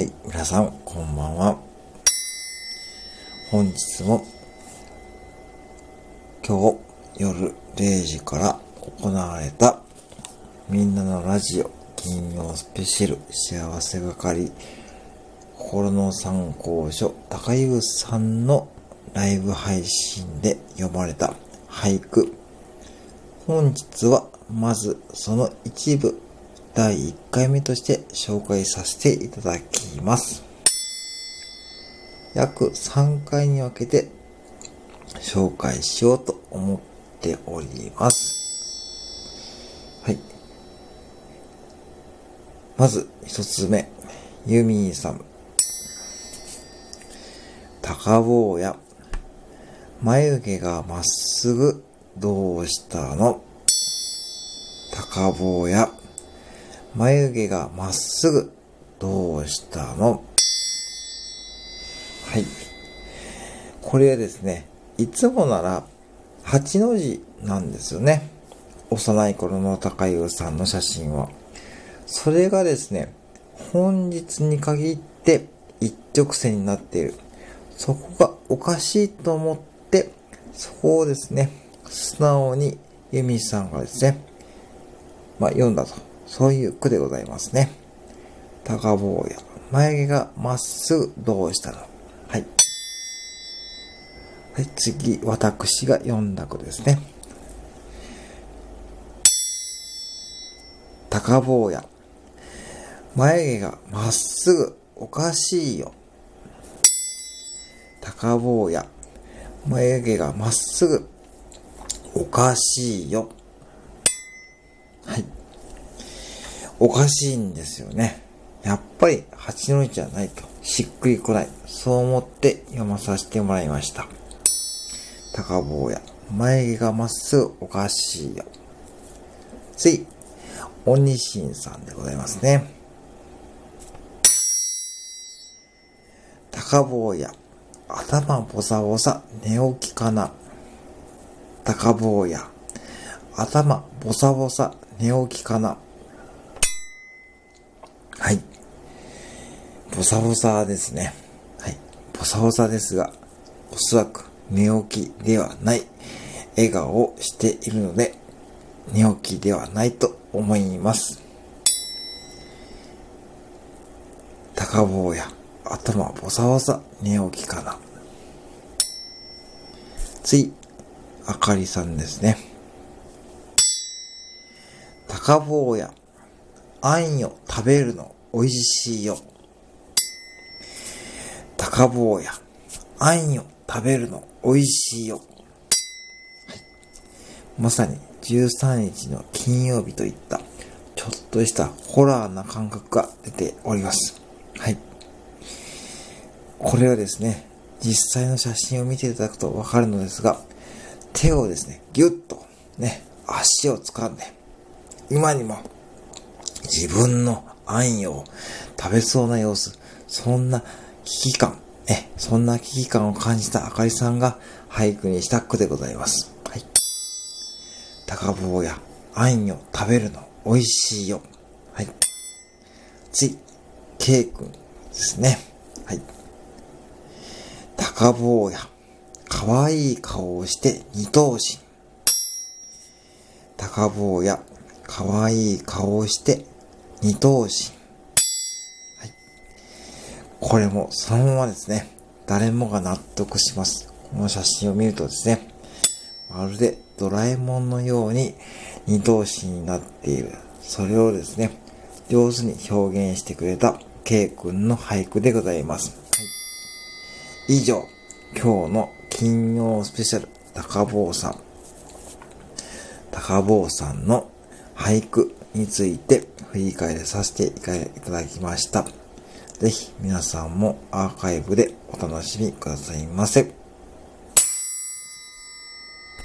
はい、皆さん、こんばんは。本日も、今日夜0時から行われた、みんなのラジオ金曜スペシャル幸せ係心の参考書高優さんのライブ配信で読まれた俳句。本日はまずその一部第1回目として紹介させていただきます。約3回に分けて紹介しようと思っております。はい。まず一つ目、ユミーさん。高坊や、眉毛がまっすぐどうしたの？高坊や、眉毛がまっすぐ。どうしたの？はい。これですね、いつもなら8の字なんですよね。幼い頃の高優さんの写真は。それがですね、本日に限って一直線になっている。そこがおかしいと思って、そこをですね、素直にユミさんがですね、まあ読んだと。そういう句でございますね。高坊や、眉毛がまっすぐどうしたのはい。はい、次、私が読んだ句ですね。高坊や、眉毛がまっすぐおかしいよ。高坊や、眉毛がまっすぐおかしいよ。はい。おかしいんですよね。やっぱり8の字じゃないと、しっくりこない。そう思って読まさせてもらいました。高坊や、眉毛がまっすぐおかしいよ。次、鬼神さんでございますね。高坊や、頭ボサボサ寝起きかな。高坊や、頭ボサボサ寝起きかな。はい。ボサボサですね。はい。ボサボサですが、おそらく寝起きではない笑顔をしているので、寝起きではないと思います。高坊や頭ボサボサ寝起きかな。次、あかりさんですね。高坊やあんよ食べるの美味しいよ。高坊や、あんよ食べるの美味しいよ。はい、まさに13日の金曜日といったちょっとしたホラーな感覚が出ております。はい。これはですね、実際の写真を見ていただくとわかるのですが、手をですね、ぎゅっとね、足を掴んで、今にも自分の暗夜を食べそうな様子、そんな危機感、ね、そんな危機感を感じたあかりさんが俳句にした句でございます。はい。高坊や暗夜食べるの美味しいよ。はい。次、K 君ですね。はい。高坊や、可愛いい顔をして二頭身。高坊や、可愛い顔をして二頭身。はい。これもそのままですね、誰もが納得します。この写真を見るとですね、まるでドラえもんのように二頭身になっている。それをですね、上手に表現してくれた K 君の俳句でございます。はい、以上、今日の金曜スペシャル高坊さん。高坊さんの俳句について振り返りさせていただきました。ぜひ皆さんもアーカイブでお楽しみくださいませ。